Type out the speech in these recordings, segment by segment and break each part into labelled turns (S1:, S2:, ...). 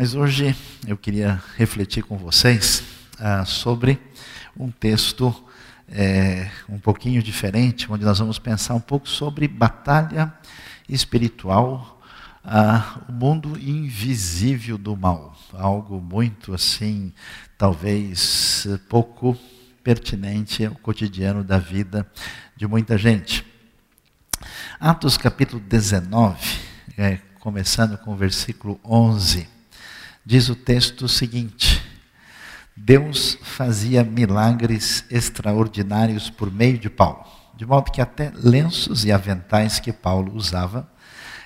S1: Mas hoje eu queria refletir com vocês ah, sobre um texto é, um pouquinho diferente, onde nós vamos pensar um pouco sobre batalha espiritual, ah, o mundo invisível do mal. Algo muito assim, talvez pouco pertinente ao cotidiano da vida de muita gente. Atos capítulo 19, é, começando com o versículo 11 Diz o texto o seguinte: Deus fazia milagres extraordinários por meio de Paulo, de modo que até lenços e aventais que Paulo usava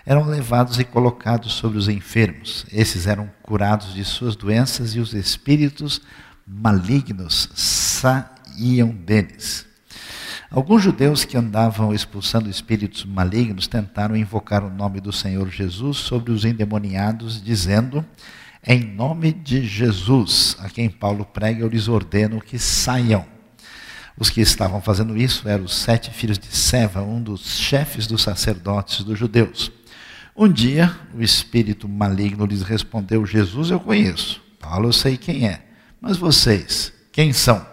S1: eram levados e colocados sobre os enfermos. Esses eram curados de suas doenças e os espíritos malignos saíam deles. Alguns judeus que andavam expulsando espíritos malignos tentaram invocar o nome do Senhor Jesus sobre os endemoniados, dizendo: em nome de Jesus, a quem Paulo prega, eu lhes ordeno que saiam. Os que estavam fazendo isso eram os sete filhos de Seva, um dos chefes dos sacerdotes dos judeus. Um dia, o espírito maligno lhes respondeu: Jesus eu conheço, Paulo eu sei quem é, mas vocês, quem são?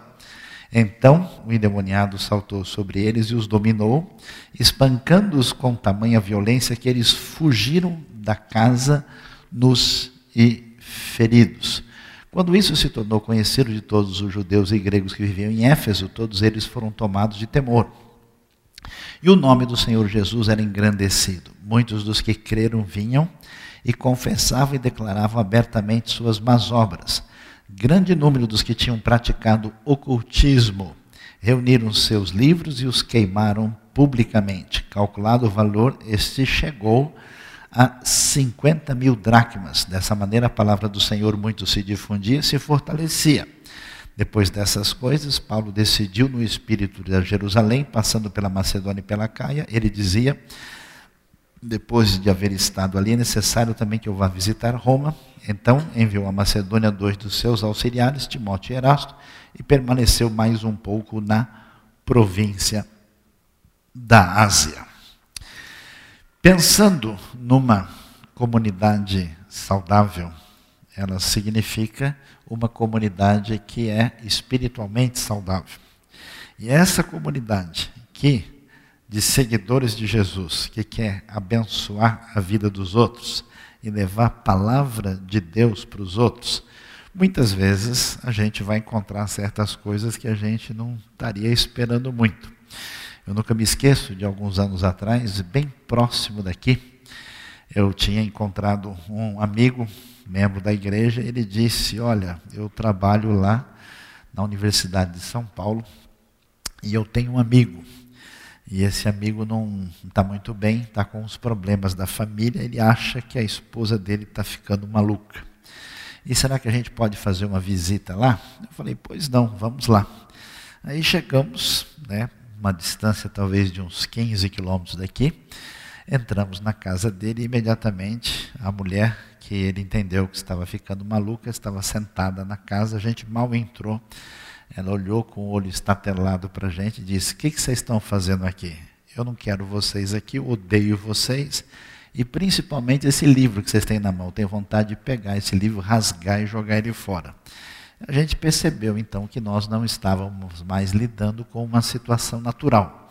S1: Então o endemoniado saltou sobre eles e os dominou, espancando-os com tamanha violência que eles fugiram da casa nos e feridos. Quando isso se tornou conhecido de todos os judeus e gregos que viviam em Éfeso, todos eles foram tomados de temor. E o nome do Senhor Jesus era engrandecido. Muitos dos que creram vinham e confessavam e declaravam abertamente suas más obras. Grande número dos que tinham praticado ocultismo reuniram seus livros e os queimaram publicamente. Calculado o valor, este chegou a a 50 mil dracmas. Dessa maneira, a palavra do Senhor muito se difundia e se fortalecia. Depois dessas coisas, Paulo decidiu no espírito de Jerusalém, passando pela Macedônia e pela Caia, ele dizia, depois de haver estado ali, é necessário também que eu vá visitar Roma. Então enviou a Macedônia dois dos seus auxiliares, Timóteo e Erasto, e permaneceu mais um pouco na província da Ásia. Pensando numa comunidade saudável, ela significa uma comunidade que é espiritualmente saudável. E essa comunidade que de seguidores de Jesus, que quer abençoar a vida dos outros e levar a palavra de Deus para os outros, muitas vezes a gente vai encontrar certas coisas que a gente não estaria esperando muito. Eu nunca me esqueço de alguns anos atrás, bem próximo daqui, eu tinha encontrado um amigo, membro da igreja, ele disse: Olha, eu trabalho lá na Universidade de São Paulo e eu tenho um amigo. E esse amigo não está muito bem, está com os problemas da família, ele acha que a esposa dele está ficando maluca. E será que a gente pode fazer uma visita lá? Eu falei, pois não, vamos lá. Aí chegamos, né, uma distância talvez de uns 15 quilômetros daqui. Entramos na casa dele e imediatamente a mulher, que ele entendeu que estava ficando maluca, estava sentada na casa. A gente mal entrou. Ela olhou com o olho estatelado para a gente e disse: O que, que vocês estão fazendo aqui? Eu não quero vocês aqui, odeio vocês. E principalmente esse livro que vocês têm na mão. Eu tenho vontade de pegar esse livro, rasgar e jogar ele fora a gente percebeu então que nós não estávamos mais lidando com uma situação natural.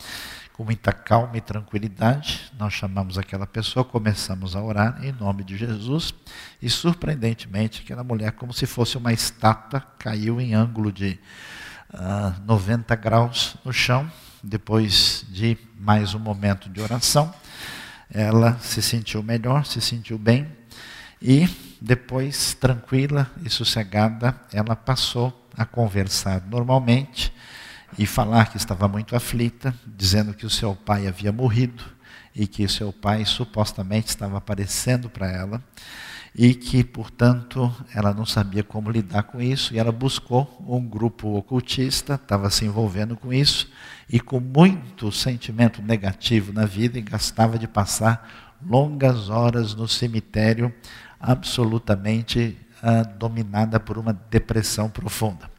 S1: Com muita calma e tranquilidade, nós chamamos aquela pessoa, começamos a orar em nome de Jesus, e surpreendentemente, aquela mulher, como se fosse uma estátua, caiu em ângulo de uh, ah, 90 graus no chão. Depois de mais um momento de oração, ela se sentiu melhor, se sentiu bem, e depois, tranquila e sossegada, ela passou a conversar normalmente e falar que estava muito aflita, dizendo que o seu pai havia morrido e que o seu pai supostamente estava aparecendo para ela e que, portanto, ela não sabia como lidar com isso e ela buscou um grupo ocultista, estava se envolvendo com isso e com muito sentimento negativo na vida e gastava de passar longas horas no cemitério absolutamente ah, dominada por uma depressão profunda.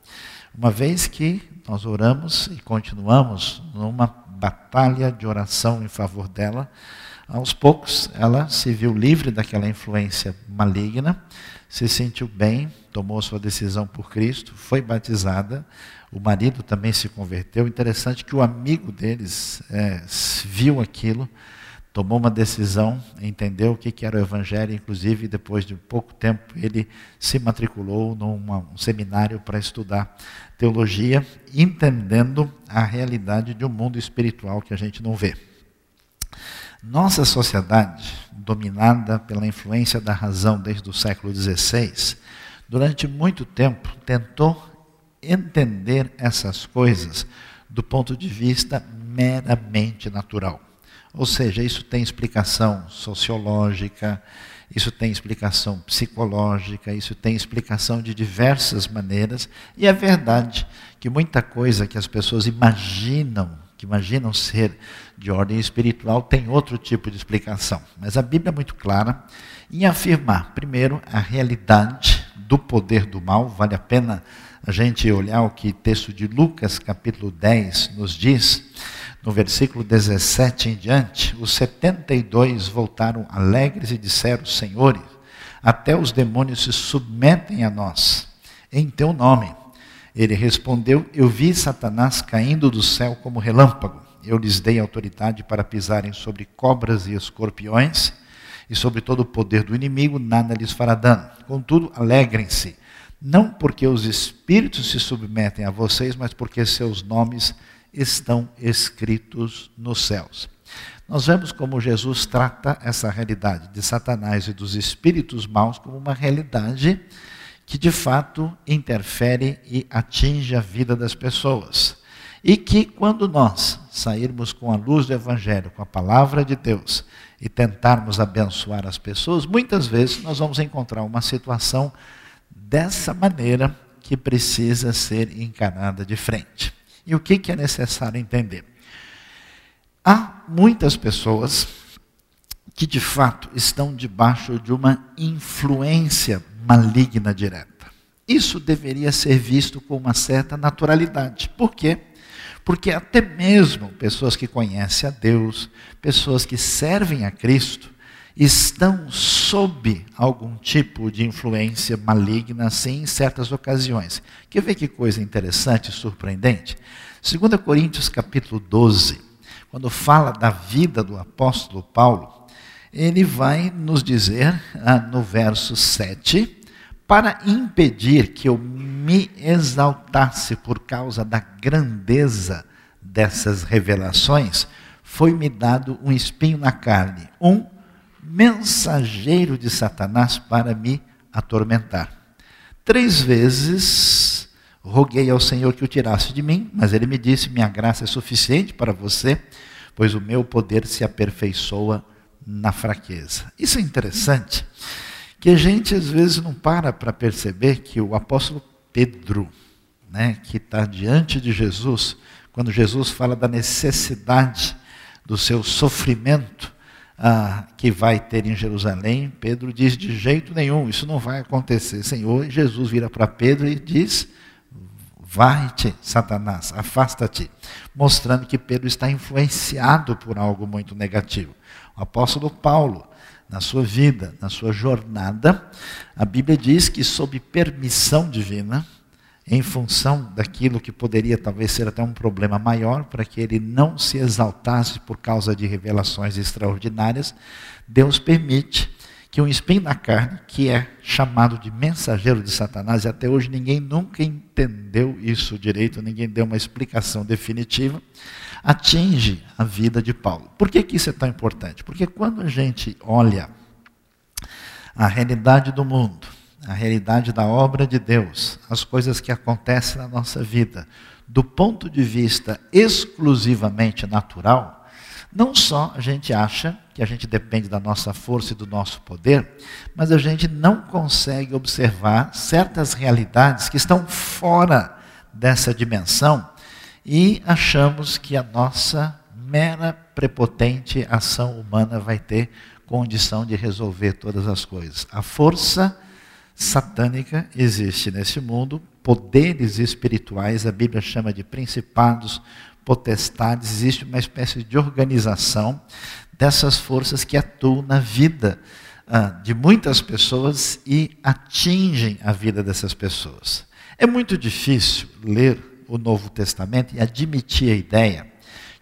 S1: Uma vez que nós oramos e continuamos numa batalha de oração em favor dela, Aos poucos, ela se viu livre daquela influência maligna, se sentiu bem, tomou sua decisão por Cristo, foi batizada. O marido também se converteu. Interessante que o amigo deles é, viu aquilo, tomou uma decisão, entendeu o que era o Evangelho, inclusive depois de pouco tempo ele se matriculou num seminário para estudar teologia, entendendo a realidade de um mundo espiritual que a gente não vê. Nossa sociedade, dominada pela influência da razão desde o século XVI, durante muito tempo tentou entender essas coisas do ponto de vista meramente natural. Ou seja, isso tem explicação sociológica, isso tem explicação psicológica, isso tem explicação de diversas maneiras, e é verdade que muita coisa que as pessoas imaginam que imaginam ser de ordem espiritual, tem outro tipo de explicação. Mas a Bíblia é muito clara em afirmar, primeiro, a realidade do poder do mal. Vale a pena a gente olhar o que o texto de Lucas, capítulo 10, nos diz. No versículo 17 em diante, os 72 voltaram alegres e disseram: Senhores, até os demônios se submetem a nós, em teu nome. Ele respondeu: Eu vi Satanás caindo do céu como relâmpago. Eu lhes dei autoridade para pisarem sobre cobras e escorpiões, e sobre todo o poder do inimigo, nada lhes fará dano. Contudo, alegrem-se, não porque os espíritos se submetem a vocês, mas porque seus nomes estão escritos nos céus. Nós vemos como Jesus trata essa realidade de Satanás e dos espíritos maus como uma realidade que de fato interfere e atinge a vida das pessoas. E que quando nós sairmos com a luz do Evangelho, com a palavra de Deus, e tentarmos abençoar as pessoas, muitas vezes nós vamos encontrar uma situação dessa maneira que precisa ser encarada de frente. E o que, é necessário entender? Há muitas pessoas que de fato estão debaixo de uma influência maligna direta. Isso deveria ser visto com uma certa naturalidade. Por quê? Porque até mesmo pessoas que conhecem a Deus, pessoas que servem a Cristo, estão sob algum tipo de influência maligna, assim, em certas ocasiões. Quer ver que coisa interessante e surpreendente? 2 Coríntios capítulo 12, quando fala da vida do apóstolo Paulo, ele vai nos dizer ah, no verso 7, para impedir que eu me exaltasse por causa da grandeza dessas revelações, foi-me dado um espinho na carne, um mensageiro de Satanás para me atormentar. Três vezes roguei ao Senhor que o tirasse de mim, mas ele me disse: Minha graça é suficiente para você, pois o meu poder se aperfeiçoa na fraqueza. Isso é interessante, que a gente às vezes não para para perceber que o apóstolo Pedro, né, que está diante de Jesus, quando Jesus fala da necessidade do seu sofrimento ah, que vai ter em Jerusalém, Pedro diz: de jeito nenhum, isso não vai acontecer, Senhor. Jesus vira para Pedro e diz: Vai-te, Satanás, afasta-te, mostrando que Pedro está influenciado por algo muito negativo. O apóstolo Paulo, na sua vida, na sua jornada, a Bíblia diz que, sob permissão divina, em função daquilo que poderia talvez ser até um problema maior, para que ele não se exaltasse por causa de revelações extraordinárias, Deus permite que um espinho na carne, que é chamado de mensageiro de Satanás, e até hoje ninguém nunca entendeu isso direito, ninguém deu uma explicação definitiva, atinge a vida de Paulo. Por que, que isso é tão importante? Porque quando a gente olha a realidade do mundo, a realidade da obra de Deus, as coisas que acontecem na nossa vida, do ponto de vista exclusivamente natural, não só a gente acha que a gente depende da nossa força e do nosso poder, mas a gente não consegue observar certas realidades que estão fora dessa dimensão e achamos que a nossa mera prepotente ação humana vai ter condição de resolver todas as coisas. A força satânica existe nesse mundo poderes espirituais, a Bíblia chama de principados, potestades, existe uma espécie de organização dessas forças que atuam na vida ah, de muitas pessoas e atingem a vida dessas pessoas. É muito difícil ler o Novo Testamento e admitir a ideia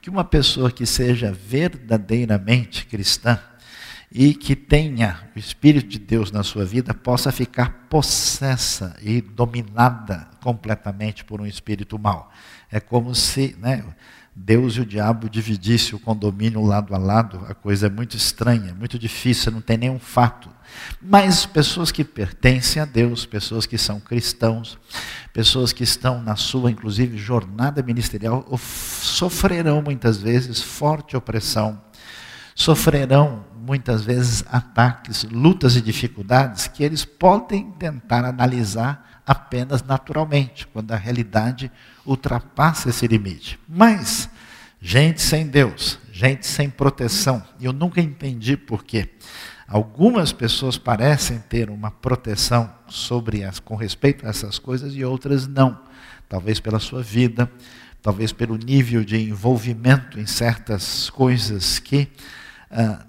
S1: que uma pessoa que seja verdadeiramente cristã e que tenha o Espírito de Deus na sua vida possa ficar possessa e dominada completamente por um espírito mau. É como se né, Deus e o diabo dividissem o condomínio lado a lado, a coisa é muito estranha, muito difícil, não tem nenhum fato. Mas pessoas que pertencem a Deus, pessoas que são cristãos, pessoas que estão na sua, inclusive, jornada ministerial, sofrerão muitas vezes forte opressão, sofrerão muitas vezes ataques, lutas e dificuldades que eles podem tentar analisar apenas naturalmente, quando a realidade ultrapassa esse limite. Mas, gente sem Deus, gente sem proteção, eu nunca entendi por quê. Algumas pessoas parecem ter uma proteção sobre as, com respeito a essas coisas e outras não. Talvez pela sua vida, talvez pelo nível de envolvimento em certas coisas que ah,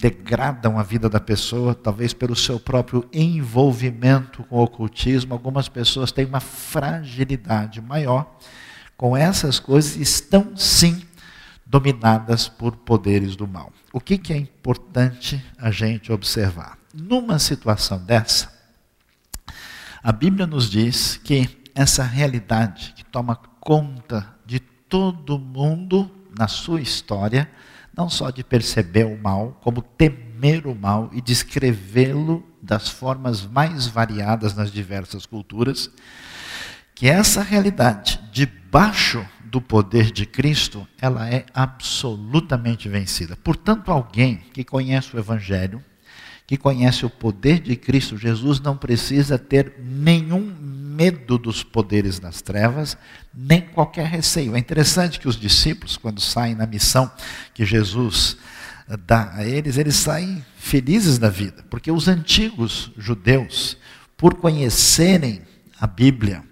S1: degradam a vida da pessoa, talvez pelo seu próprio envolvimento com o ocultismo. Algumas pessoas têm uma fragilidade maior com essas coisas estão sim dominadas por poderes do mal. O que, que é importante a gente observar? Numa situação dessa, a Bíblia nos diz que essa realidade que toma conta de todo mundo na sua história, não só de perceber o mal, como temer o mal e descrevê-lo das formas mais variadas nas diversas culturas, que essa realidade, debaixo do poder de Cristo, ela é absolutamente vencida. Portanto, alguém que conhece o Evangelho, que conhece o poder de Cristo Jesus, não precisa ter nenhum medo dos poderes das trevas, nem qualquer receio. É interessante que os discípulos, quando saem na missão que Jesus eh, dá a eles, eles saem felizes da vida, porque os antigos judeus, por conhecerem a Bíblia,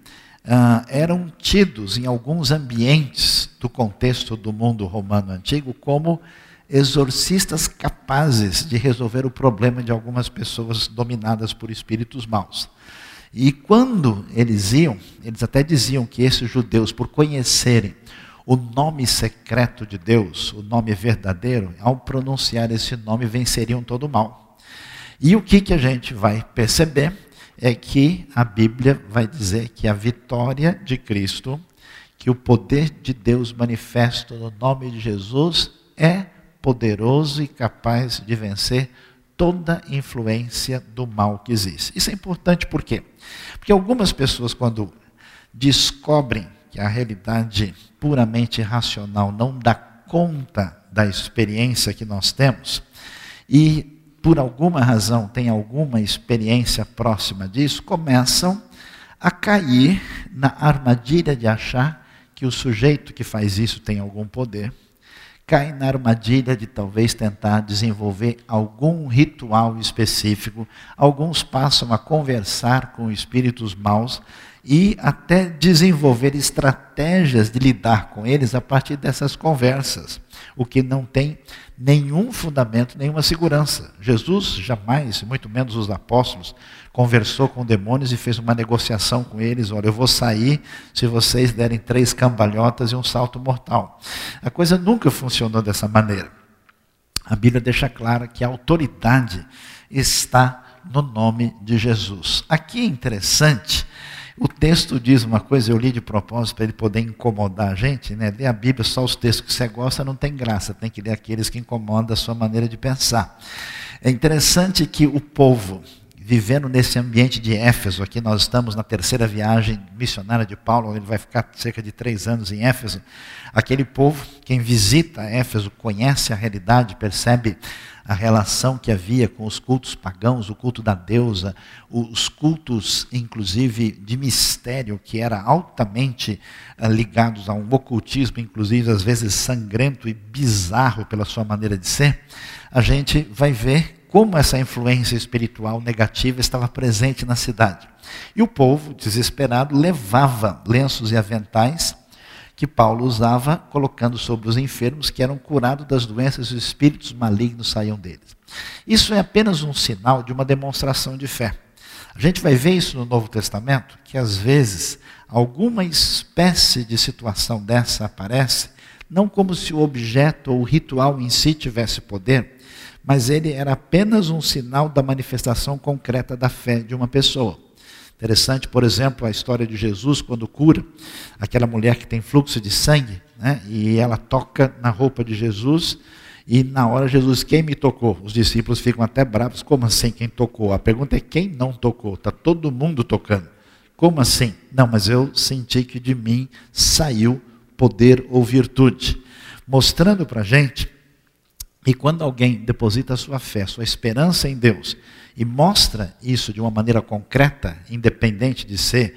S1: uh, eram tidos em alguns ambientes do contexto do mundo romano antigo como exorcistas capazes de resolver o problema de algumas pessoas dominadas por espíritos maus. E quando eles iam, eles até diziam que esses judeus, por conhecerem o nome secreto de Deus, o nome verdadeiro, ao pronunciar esse nome, venceriam todo o mal. E o que, que a gente vai perceber é que a Bíblia vai dizer que a vitória de Cristo, que o poder de Deus manifesto no nome de Jesus é poderoso e capaz de vencer toda influência do mal que existe. Isso é importante por quê? Porque algumas pessoas, quando descobrem que a realidade puramente racional não dá conta da experiência que nós temos, e por alguma razão tem alguma experiência próxima disso, começam a cair na armadilha de achar que o sujeito que faz isso tem algum poder cai na armadilha de talvez tentar desenvolver algum ritual específico. Alguns passam a conversar com espíritos maus e até desenvolver estratégias de lidar com eles a partir dessas conversas, o que não tem nenhum fundamento, nenhuma segurança. Jesus jamais, muito menos os apóstolos, conversou com demônios e fez uma negociação com eles: olha, eu vou sair se vocês derem três cambalhotas e um salto mortal. A coisa nunca funcionou dessa maneira. A Bíblia deixa clara que a autoridade está no nome de Jesus. Aqui é interessante o texto diz uma coisa, eu li de propósito para ele poder incomodar a gente, né? Ler a Bíblia, só os textos que você gosta não tem graça, tem que ler aqueles que incomodam a sua maneira de pensar. É interessante que o povo, vivendo nesse ambiente de Éfeso, aqui nós estamos na terceira viagem missionária de Paulo, ele vai ficar cerca de três anos em Éfeso. Aquele povo, quem visita Éfeso, conhece a realidade, percebe a relação que havia com os cultos pagãos, o culto da deusa, os cultos, inclusive, de mistério, que era altamente uh, ligados a um ocultismo, inclusive, às vezes sangrento e bizarro pela sua maneira de ser, a gente vai ver como essa influência espiritual negativa estava presente na cidade. E o povo, desesperado, levava lenços e aventais que Paulo usava, colocando sobre os enfermos que eram curados das doenças e os espíritos malignos saíam deles. Isso é apenas um sinal de uma demonstração de fé. A gente vai ver isso no Novo Testamento, que às vezes alguma espécie de situação dessa aparece, não como se o objeto ou o ritual em si tivesse poder, mas ele era apenas um sinal da manifestação concreta da fé de uma pessoa. Interessante, por exemplo, a história de Jesus quando cura aquela mulher que tem fluxo de sangue, né? e ela toca na roupa de Jesus, e na hora Jesus, quem me tocou? Os discípulos ficam até bravos, como assim quem tocou? A pergunta é quem não tocou? Está todo mundo tocando. Como assim? Não, mas eu senti que de mim saiu poder ou virtude. Mostrando para a gente que quando alguém deposita sua fé, sua esperança em Deus, e mostra isso de uma maneira concreta, independente de ser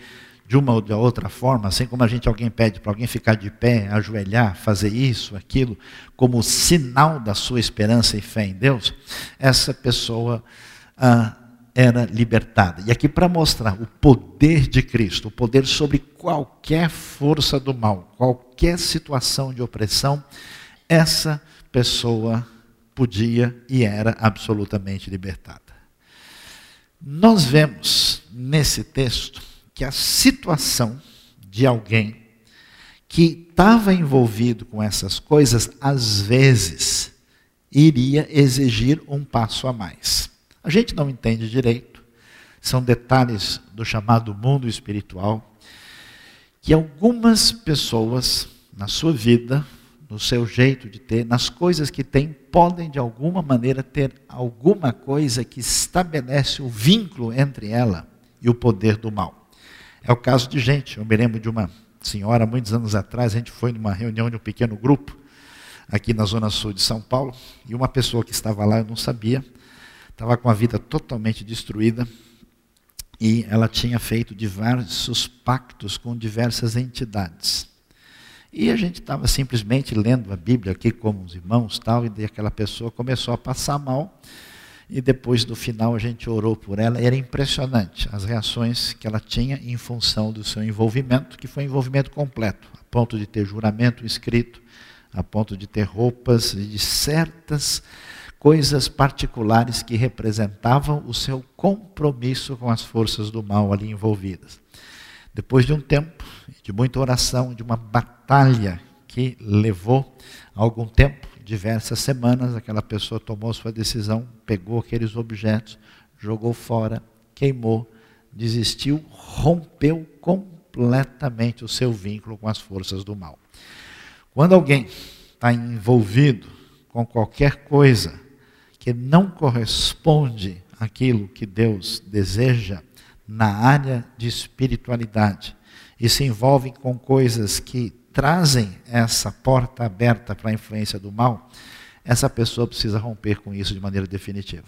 S1: de uma ou de outra forma, assim como a gente alguém pede para alguém ficar de pé, ajoelhar, fazer isso, aquilo, como sinal da sua esperança e fé em Deus, essa pessoa ah, era libertada. E aqui para mostrar o poder de Cristo, o poder sobre qualquer força do mal, qualquer situação de opressão, essa pessoa podia e era absolutamente libertada. Nós vemos nesse texto que a situação de alguém que estava envolvido com essas coisas, às vezes, iria exigir um passo a mais. A gente não entende direito, são detalhes do chamado mundo espiritual, que algumas pessoas na sua vida no seu jeito de ter, nas coisas que tem, podem de alguma maneira ter alguma coisa que estabelece o vínculo entre ela e o poder do mal. É o caso de gente, eu me lembro de uma senhora, muitos anos atrás, a gente foi numa reunião de um pequeno grupo, aqui na zona sul de São Paulo, e uma pessoa que estava lá, eu não sabia, estava com a vida totalmente destruída, e ela tinha feito diversos pactos com diversas entidades. E a gente estava simplesmente lendo a Bíblia aqui como os irmãos tal, e aquela pessoa começou a passar mal. E depois do final a gente orou por ela. Era impressionante as reações que ela tinha em função do seu envolvimento, que foi um envolvimento completo, a ponto de ter juramento escrito, a ponto de ter roupas e de certas coisas particulares que representavam o seu compromisso com as forças do mal ali envolvidas. Depois de um tempo, de muita oração, de uma batalha que levou algum tempo, diversas semanas, aquela pessoa tomou sua decisão, pegou aqueles objetos, jogou fora, queimou, desistiu, rompeu completamente o seu vínculo com as forças do mal. Quando alguém está envolvido com qualquer coisa que não corresponde àquilo que Deus deseja, na área de espiritualidade e se envolvem com coisas que trazem essa porta aberta para a influência do mal, essa pessoa precisa romper com isso de maneira definitiva.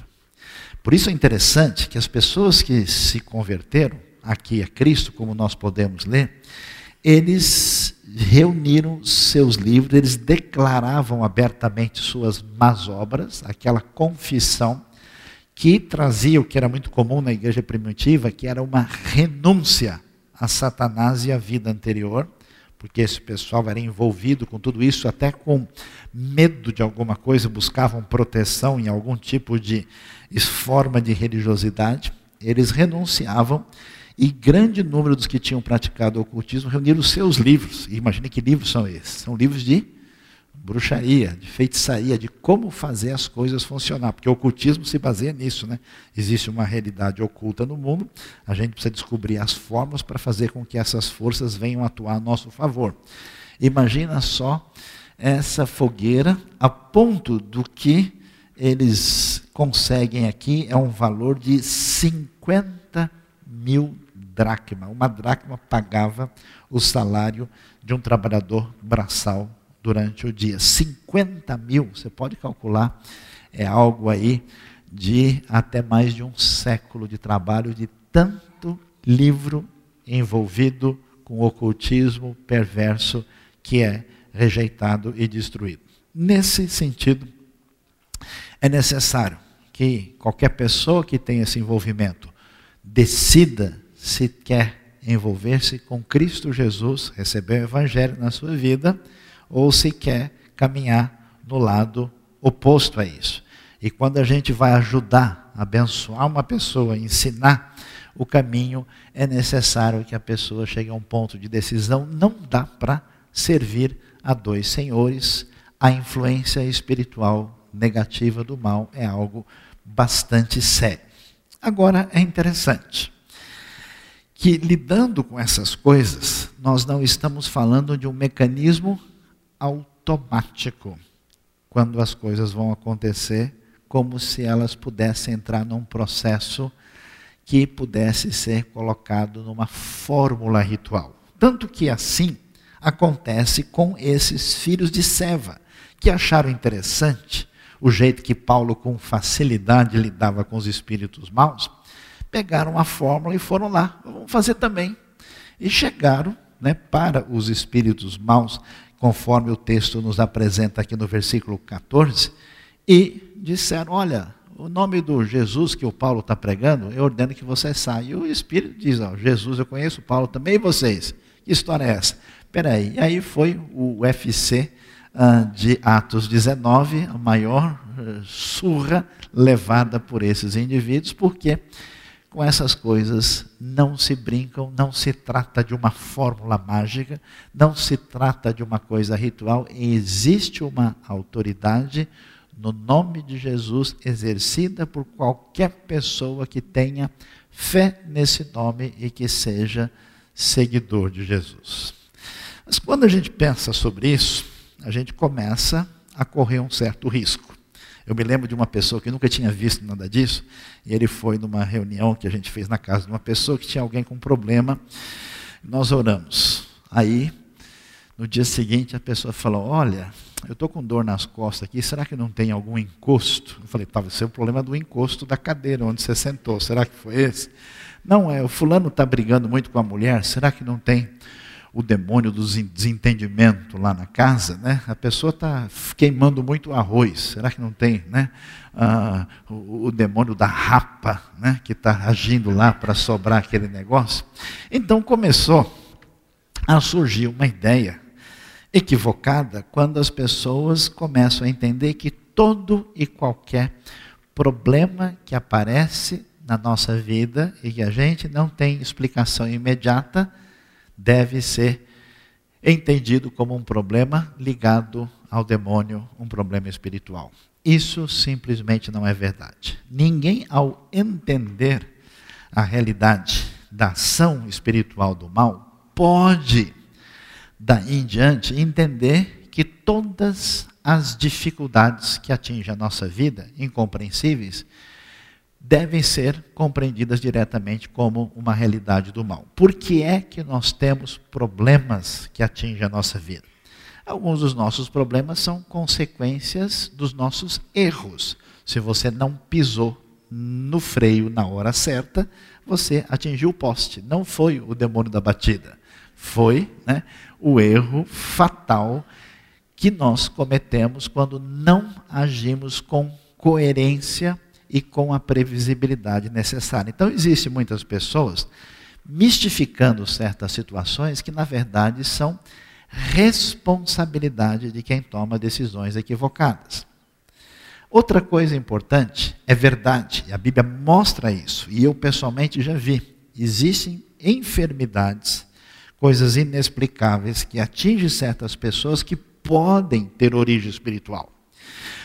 S1: Por isso é interessante que as pessoas que se converteram aqui a Cristo, como nós podemos ler, eles reuniram seus livros, eles declaravam abertamente suas más obras, aquela confissão que trazia o que era muito comum na igreja primitiva, que era uma renúncia a Satanás e a vida anterior, porque esse pessoal era envolvido com tudo isso, até com medo de alguma coisa, buscavam proteção em algum tipo de forma de religiosidade. Eles renunciavam e grande número dos que tinham praticado o ocultismo reuniram seus livros. Imagine que livros são esses? São livros de bruxaria, de feitiçaria, de como fazer as coisas funcionar, porque o ocultismo se baseia nisso, né? Existe uma realidade oculta no mundo, a gente precisa descobrir as formas para fazer com que essas forças venham atuar a nosso favor. Imagina só essa fogueira a ponto do que eles conseguem aqui é um valor de 50 mil dracma. Uma dracma pagava o salário de um trabalhador braçal durante o dia. 50 mil, você pode calcular, é algo aí de até mais de um século de trabalho, de tanto livro envolvido com o ocultismo perverso que é rejeitado e destruído. Nesse sentido, é necessário que qualquer pessoa que tenha esse envolvimento decida se quer envolver-se com Cristo Jesus, receber o Evangelho na sua vida, ou se quer caminhar no lado oposto a isso. E quando a gente vai ajudar, abençoar uma pessoa, ensinar o caminho, é necessário que a pessoa chegue a um ponto de decisão. Não dá para servir a dois senhores. A influência espiritual negativa do mal é algo bastante sério. Agora é interessante que lidando com essas coisas, nós não estamos falando de um mecanismo automático quando as coisas vão acontecer, como se elas pudessem entrar num processo que pudesse ser colocado numa fórmula ritual. Tanto que assim acontece com esses filhos de Seva, que acharam interessante o jeito que Paulo com facilidade lidava com os espíritos maus, pegaram a fórmula e foram lá, vamos fazer também. E chegaram né, para os espíritos maus, conforme o texto nos apresenta aqui no versículo 14, e disseram: Olha, o nome do Jesus que o Paulo está pregando, eu ordeno que você saia. E o Espírito diz: Jesus eu conheço, Paulo também, e vocês? Que história é essa? Peraí, e aí foi o UFC uh, de Atos 19, a maior uh, surra levada por esses indivíduos, porque com essas coisas não se brincam, não se trata de uma fórmula mágica, não se trata de uma coisa ritual, existe uma autoridade no nome de Jesus exercida por qualquer pessoa que tenha fé nesse nome e que seja seguidor de Jesus. Mas quando a gente pensa sobre isso, a gente começa a correr um certo risco. Eu me lembro de uma pessoa que nunca tinha visto nada disso, e ele foi numa reunião que a gente fez na casa de uma pessoa que tinha alguém com problema. Nós oramos. Aí, no dia seguinte, a pessoa falou: Olha, eu estou com dor nas costas aqui, será que não tem algum encosto? Eu falei: Talvez seja o problema do encosto da cadeira onde você sentou, será que foi esse? Não, é, o fulano está brigando muito com a mulher, será que não tem o demônio do desentendimento lá na casa, né? A pessoa está queimando muito arroz. Será que não tem, né? Ah, o, o, demônio da rapa, né? Que está agindo lá para sobrar aquele negócio. Então começou a surgir uma ideia equivocada quando as pessoas começam a entender que todo e qualquer problema que aparece na nossa vida e que a gente não tem explicação imediata deve ser entendido como um problema ligado ao demônio, um problema espiritual. Isso simplesmente não é verdade. Ninguém, ao entender a realidade da ação espiritual do mal, pode, daí em diante, entender que todas as dificuldades que atingem a nossa vida, incompreensíveis, devem ser compreendidas diretamente como uma realidade do mal. Por que é que nós temos problemas que atingem a nossa vida? Alguns dos nossos problemas são consequências dos nossos erros. Se você não pisou no freio na hora certa, você atingiu o poste. Não foi o demônio da batida. Foi né, o erro fatal que nós cometemos quando não agimos com coerência e com a previsibilidade necessária. Então, existem muitas pessoas mistificando certas situações que, na verdade, são responsabilidade de quem toma decisões equivocadas. Outra coisa importante é verdade, a Bíblia mostra isso, e eu pessoalmente já vi. Existem enfermidades, coisas inexplicáveis que atingem certas pessoas que podem ter origem espiritual.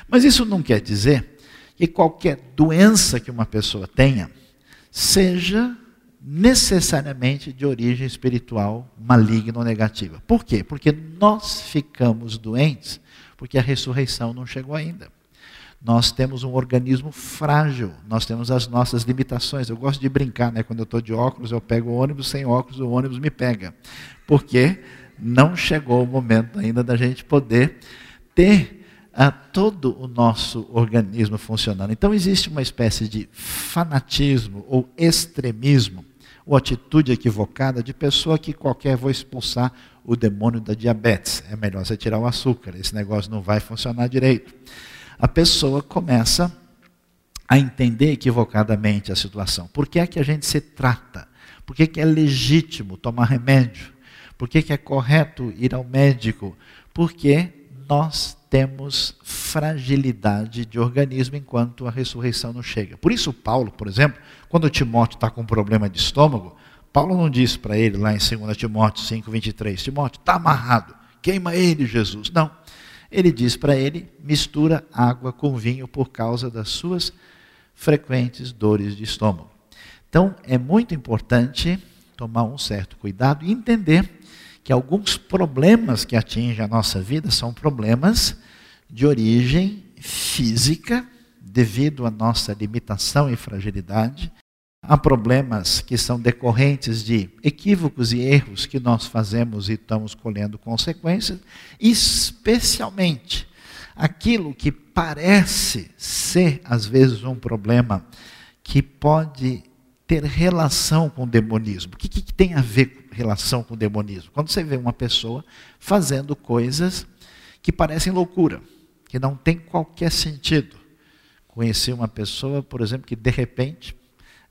S1: Mas isso não quer dizer que qualquer doença que uma pessoa tenha seja necessariamente de origem espiritual maligna ou negativa. Por quê? Porque nós ficamos doentes porque a ressurreição não chegou ainda. Nós temos um organismo frágil, nós temos as nossas limitações. Eu gosto de brincar, né? Quando eu estou de óculos, eu pego o ônibus, sem óculos, o ônibus me pega. Porque não chegou o momento ainda da gente poder ter a todo o nosso organismo funcionando. Então existe uma espécie de fanatismo ou extremismo, ou atitude equivocada de pessoa que qualquer vou expulsar o demônio da diabetes. É melhor você tirar o açúcar, esse negócio não vai funcionar direito. A pessoa começa a entender equivocadamente a situação. Por que é que a gente se trata? Por que, que é legítimo tomar remédio? Por que, que é correto ir ao médico? Porque nós temos fragilidade de organismo enquanto a ressurreição não chega. Por isso, Paulo, por exemplo, quando Timóteo está com um problema de estômago, Paulo não diz para ele lá em 2 Timóteo 5, 23, Timóteo, está amarrado, queima ele, Jesus. Não. Ele diz para ele, mistura água com vinho por causa das suas frequentes dores de estômago. Então, é muito importante tomar um certo cuidado e entender que alguns problemas que atingem a nossa vida são problemas de origem física, devido à nossa limitação e fragilidade. Há problemas que são decorrentes de equívocos e erros que nós fazemos e estamos colhendo consequências, especialmente aquilo que parece ser, às vezes, um problema que pode ter relação com o demonismo. O que, que tem a ver com relação com o demonismo? Quando você vê uma pessoa fazendo coisas que parecem loucura, que não tem qualquer sentido. Conheci uma pessoa, por exemplo, que de repente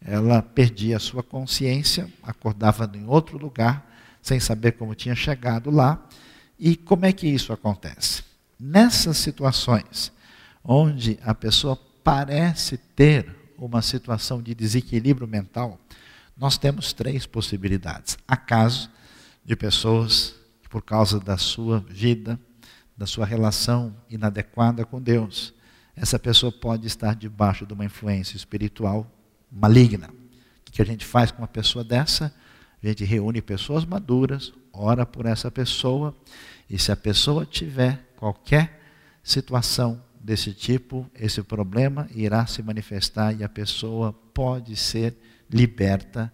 S1: ela perdia a sua consciência, acordava em outro lugar, sem saber como tinha chegado lá. E como é que isso acontece? Nessas situações onde a pessoa parece ter uma situação de desequilíbrio mental, nós temos três possibilidades. Há casos de pessoas que, por causa da sua vida, da sua relação inadequada com Deus, essa pessoa pode estar debaixo de uma influência espiritual maligna. O que a gente faz com uma pessoa dessa? A gente reúne pessoas maduras, ora por essa pessoa, e se a pessoa tiver qualquer situação desse tipo, esse problema irá se manifestar e a pessoa pode ser liberta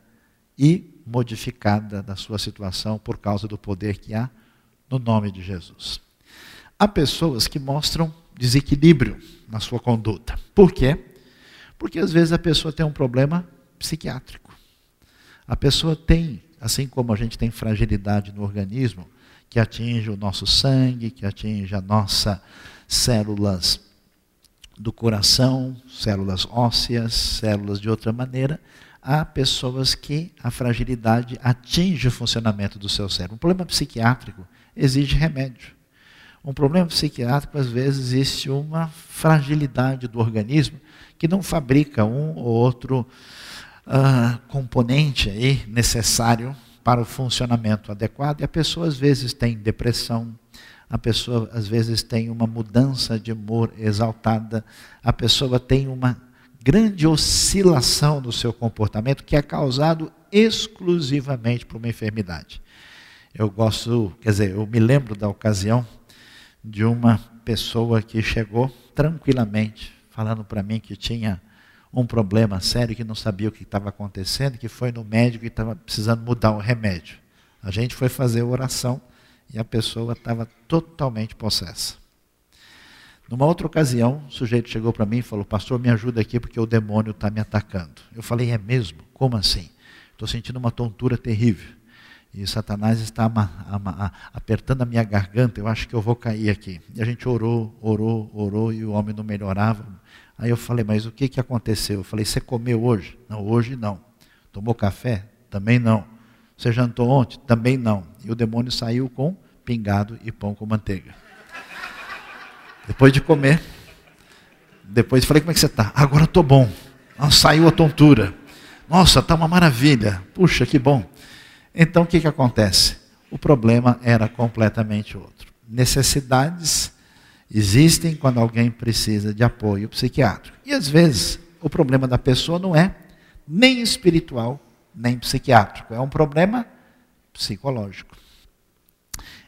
S1: e modificada da sua situação por causa do poder que há no nome de Jesus. Há pessoas que mostram desequilíbrio na sua conduta. Por quê? Porque às vezes a pessoa tem um problema psiquiátrico. A pessoa tem, assim como a gente tem fragilidade no organismo, que atinge o nosso sangue, que atinge a nossa células do coração, células ósseas, células de outra maneira, há pessoas que a fragilidade atinge o funcionamento do seu cérebro. Um problema psiquiátrico exige remédio. Um problema psiquiátrico, às vezes, existe uma fragilidade do organismo que não fabrica um ou outro uh, componente aí necessário para o funcionamento adequado, e a pessoa às vezes tem depressão, a pessoa às vezes tem uma mudança de humor exaltada, a pessoa tem uma grande oscilação no seu comportamento que é causado exclusivamente por uma enfermidade. Eu gosto, quer dizer, eu me lembro da ocasião de uma pessoa que chegou tranquilamente, falando para mim que tinha um problema sério, que não sabia o que estava acontecendo, que foi no médico e estava precisando mudar o remédio. A gente foi fazer oração e a pessoa estava totalmente possessa. Numa outra ocasião, o sujeito chegou para mim e falou: Pastor, me ajuda aqui porque o demônio está me atacando. Eu falei: É mesmo? Como assim? Estou sentindo uma tontura terrível e Satanás está apertando a minha garganta, eu acho que eu vou cair aqui. E a gente orou, orou, orou, e o homem não melhorava. Aí eu falei, mas o que, que aconteceu? Eu falei, você comeu hoje? Não, hoje não. Tomou café? Também não. Você jantou ontem? Também não. E o demônio saiu com pingado e pão com manteiga. Depois de comer, depois falei, como é que você está? Agora estou bom. Nossa, saiu a tontura. Nossa, está uma maravilha. Puxa, que bom. Então o que, que acontece? O problema era completamente outro. Necessidades existem quando alguém precisa de apoio psiquiátrico. E às vezes o problema da pessoa não é nem espiritual, nem psiquiátrico. É um problema psicológico.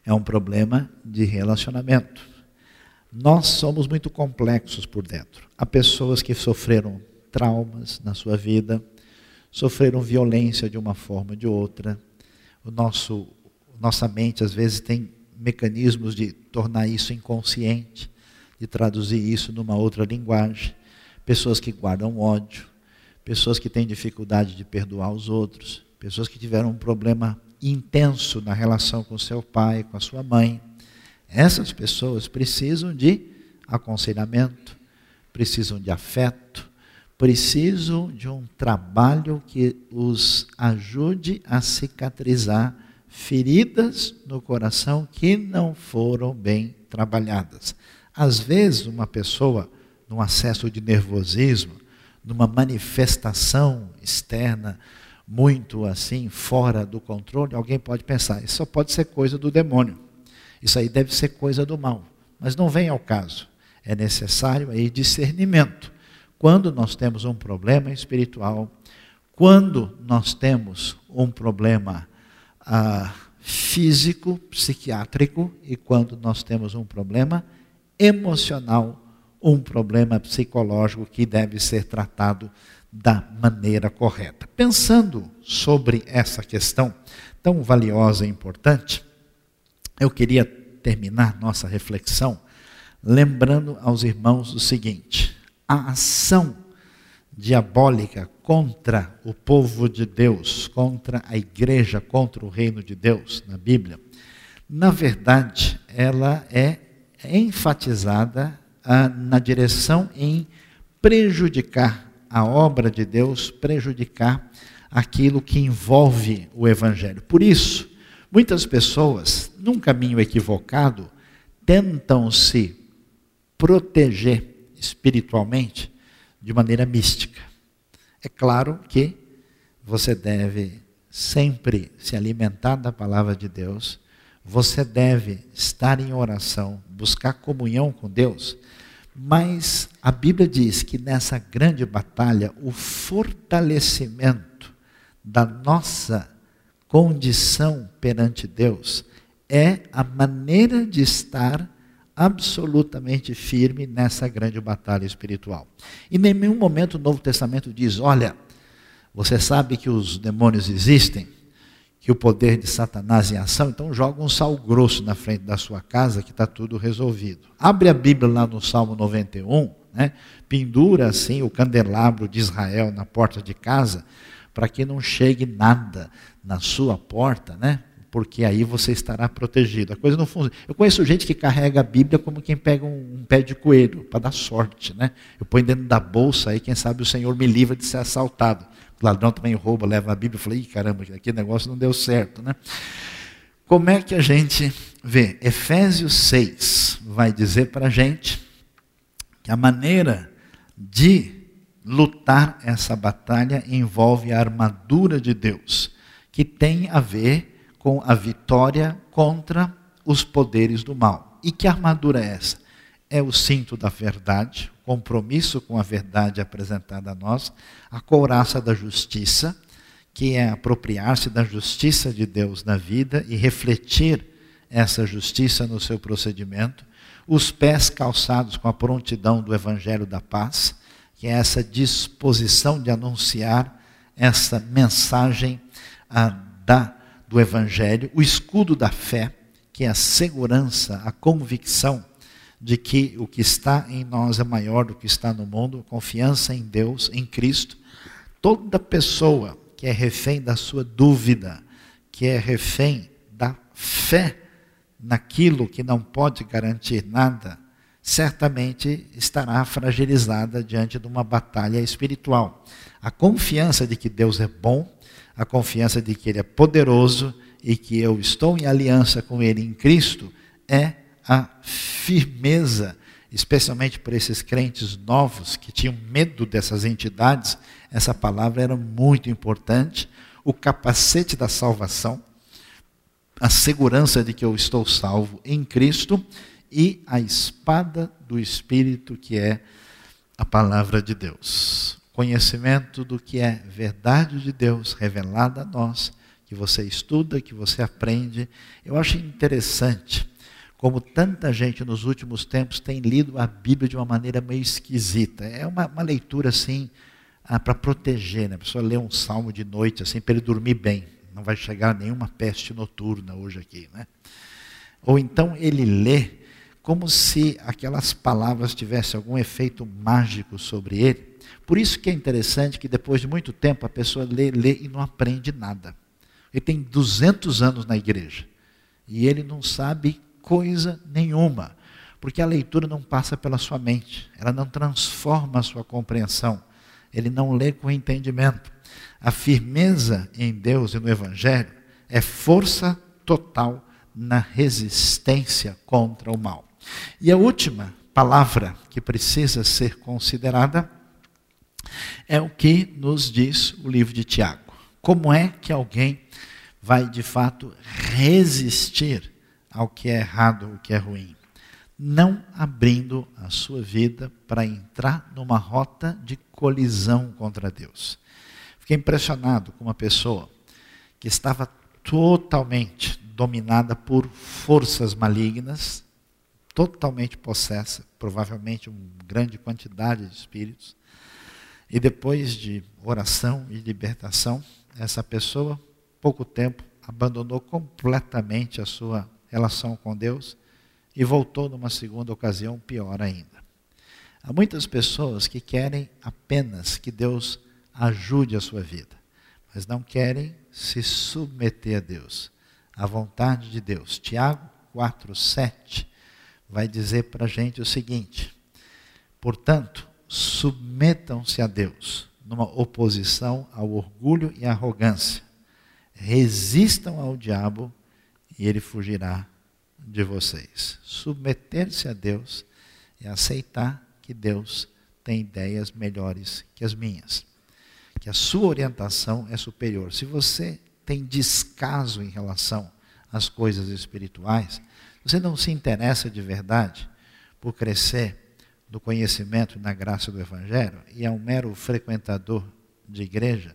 S1: É um problema de relacionamento. Nós somos muito complexos por dentro. Há pessoas que sofreram traumas na sua vida, sofreram violência de uma forma ou de outra, o nosso, nossa mente às vezes tem mecanismos de tornar isso inconsciente, de traduzir isso numa outra linguagem. Pessoas que guardam ódio, pessoas que têm dificuldade de perdoar os outros, pessoas que tiveram um problema intenso na relação com seu pai, com a sua mãe. Essas pessoas precisam de aconselhamento, precisam de afeto, Preciso de um trabalho que os ajude a cicatrizar feridas no coração que não foram bem trabalhadas. Às vezes, uma pessoa, num acesso de nervosismo, numa manifestação externa muito assim, fora do controle, alguém pode pensar, isso só pode ser coisa do demônio. Isso aí deve ser coisa do mal. Mas não vem ao caso. É necessário aí discernimento. Quando nós temos um problema espiritual, quando nós temos um problema ah, físico, psiquiátrico, e quando nós temos um problema emocional, um problema psicológico que deve ser tratado da maneira correta. Pensando sobre essa questão tão valiosa e importante, eu queria terminar nossa reflexão lembrando aos irmãos o seguinte: a ação diabólica contra o povo de Deus, contra a igreja, contra o reino de Deus na Bíblia, na verdade, ela é enfatizada ah, na direção em prejudicar a obra de Deus, prejudicar aquilo que envolve o Evangelho. Por isso, muitas pessoas, num caminho equivocado, tentam se proteger espiritualmente de maneira mística. É claro que você deve sempre se alimentar da palavra de Deus, você deve estar em oração, buscar comunhão com Deus, mas a Bíblia diz que nessa grande batalha, o fortalecimento da nossa condição perante Deus é a maneira de estar absolutamente firme nessa grande batalha espiritual. E em nenhum momento o Novo Testamento diz: olha, você sabe que os demônios existem, que o poder de Satanás em ação, então joga um sal grosso na frente da sua casa que está tudo resolvido. Abre a Bíblia lá no Salmo 91, né? pendura assim o candelabro de Israel na porta de casa, para que não chegue nada na sua porta, né? Porque aí você estará protegido. A coisa não funciona. Eu conheço gente que carrega a Bíblia como quem pega um, um pé de coelho, para dar sorte. Né? Eu ponho dentro da bolsa aí, quem sabe o Senhor me livra de ser assaltado. O ladrão também rouba, leva a Bíblia. Eu falei, caramba, aquele negócio não deu certo. Né? Como é que a gente vê? Efésios 6 vai dizer para a gente que a maneira de lutar essa batalha envolve a armadura de Deus, que tem a ver com a vitória contra os poderes do mal. E que armadura é essa? É o cinto da verdade, compromisso com a verdade apresentada a nós, a couraça da justiça, que é apropriar-se da justiça de Deus na vida e refletir essa justiça no seu procedimento, os pés calçados com a prontidão do evangelho da paz, que é essa disposição de anunciar essa mensagem ah, da do Evangelho, o escudo da fé, que é a segurança, a convicção de que o que está em nós é maior do que está no mundo, confiança em Deus, em Cristo. Toda pessoa que é refém da sua dúvida, que é refém da fé naquilo que não pode garantir nada, certamente estará fragilizada diante de uma batalha espiritual. A confiança de que Deus é bom, a confiança de que Ele é poderoso e que eu estou em aliança com Ele em Cristo, é a firmeza, especialmente para esses crentes novos que tinham medo dessas entidades, essa palavra era muito importante. O capacete da salvação, a segurança de que eu estou salvo em Cristo e a espada do Espírito, que é a palavra de Deus conhecimento do que é verdade de Deus revelada a nós, que você estuda, que você aprende. Eu acho interessante como tanta gente nos últimos tempos tem lido a Bíblia de uma maneira meio esquisita. É uma, uma leitura assim ah, para proteger, né? A pessoa lê um salmo de noite assim para ele dormir bem. Não vai chegar nenhuma peste noturna hoje aqui, né? Ou então ele lê como se aquelas palavras tivessem algum efeito mágico sobre ele. Por isso que é interessante que depois de muito tempo a pessoa lê, lê e não aprende nada. Ele tem 200 anos na igreja e ele não sabe coisa nenhuma, porque a leitura não passa pela sua mente, ela não transforma a sua compreensão, ele não lê com entendimento. A firmeza em Deus e no Evangelho é força total na resistência contra o mal. E a última palavra que precisa ser considerada é o que nos diz o livro de Tiago. Como é que alguém vai de fato resistir ao que é errado, o que é ruim? Não abrindo a sua vida para entrar numa rota de colisão contra Deus. Fiquei impressionado com uma pessoa que estava totalmente dominada por forças malignas, totalmente possessa, provavelmente uma grande quantidade de espíritos. E depois de oração e libertação, essa pessoa, pouco tempo, abandonou completamente a sua relação com Deus e voltou numa segunda ocasião pior ainda. Há muitas pessoas que querem apenas que Deus ajude a sua vida, mas não querem se submeter a Deus, à vontade de Deus. Tiago 4, 7 vai dizer para a gente o seguinte: portanto, submetam-se a Deus, numa oposição ao orgulho e arrogância. Resistam ao diabo e ele fugirá de vocês. Submeter-se a Deus e aceitar que Deus tem ideias melhores que as minhas. Que a sua orientação é superior. Se você tem descaso em relação às coisas espirituais, você não se interessa de verdade por crescer no conhecimento e na graça do Evangelho e é um mero frequentador de igreja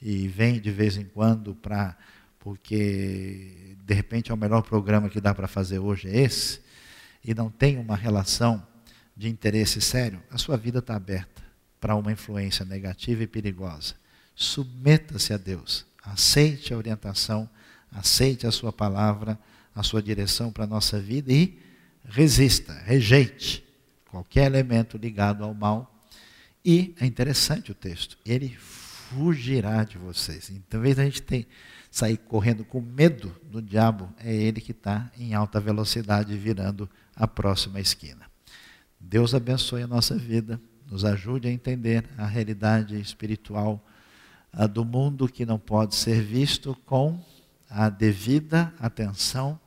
S1: e vem de vez em quando para porque de repente é o melhor programa que dá para fazer hoje é esse e não tem uma relação de interesse sério, a sua vida está aberta para uma influência negativa e perigosa. Submeta-se a Deus, aceite a orientação, aceite a sua palavra, a sua direção para a nossa vida e resista, rejeite qualquer elemento ligado ao mal. E é interessante o texto, ele fugirá de vocês. Então, em vez da gente ter, sair correndo com medo do diabo, é ele que está em alta velocidade virando a próxima esquina. Deus abençoe a nossa vida, nos ajude a entender a realidade espiritual a do mundo que não pode ser visto com a devida atenção,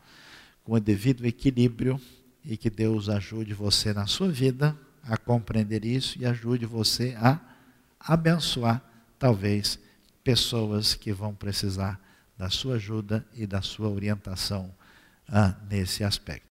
S1: com o devido equilíbrio e que Deus ajude você na sua vida a compreender isso e ajude você a abençoar, talvez, pessoas que vão precisar da sua ajuda e da sua orientação ah, nesse aspecto.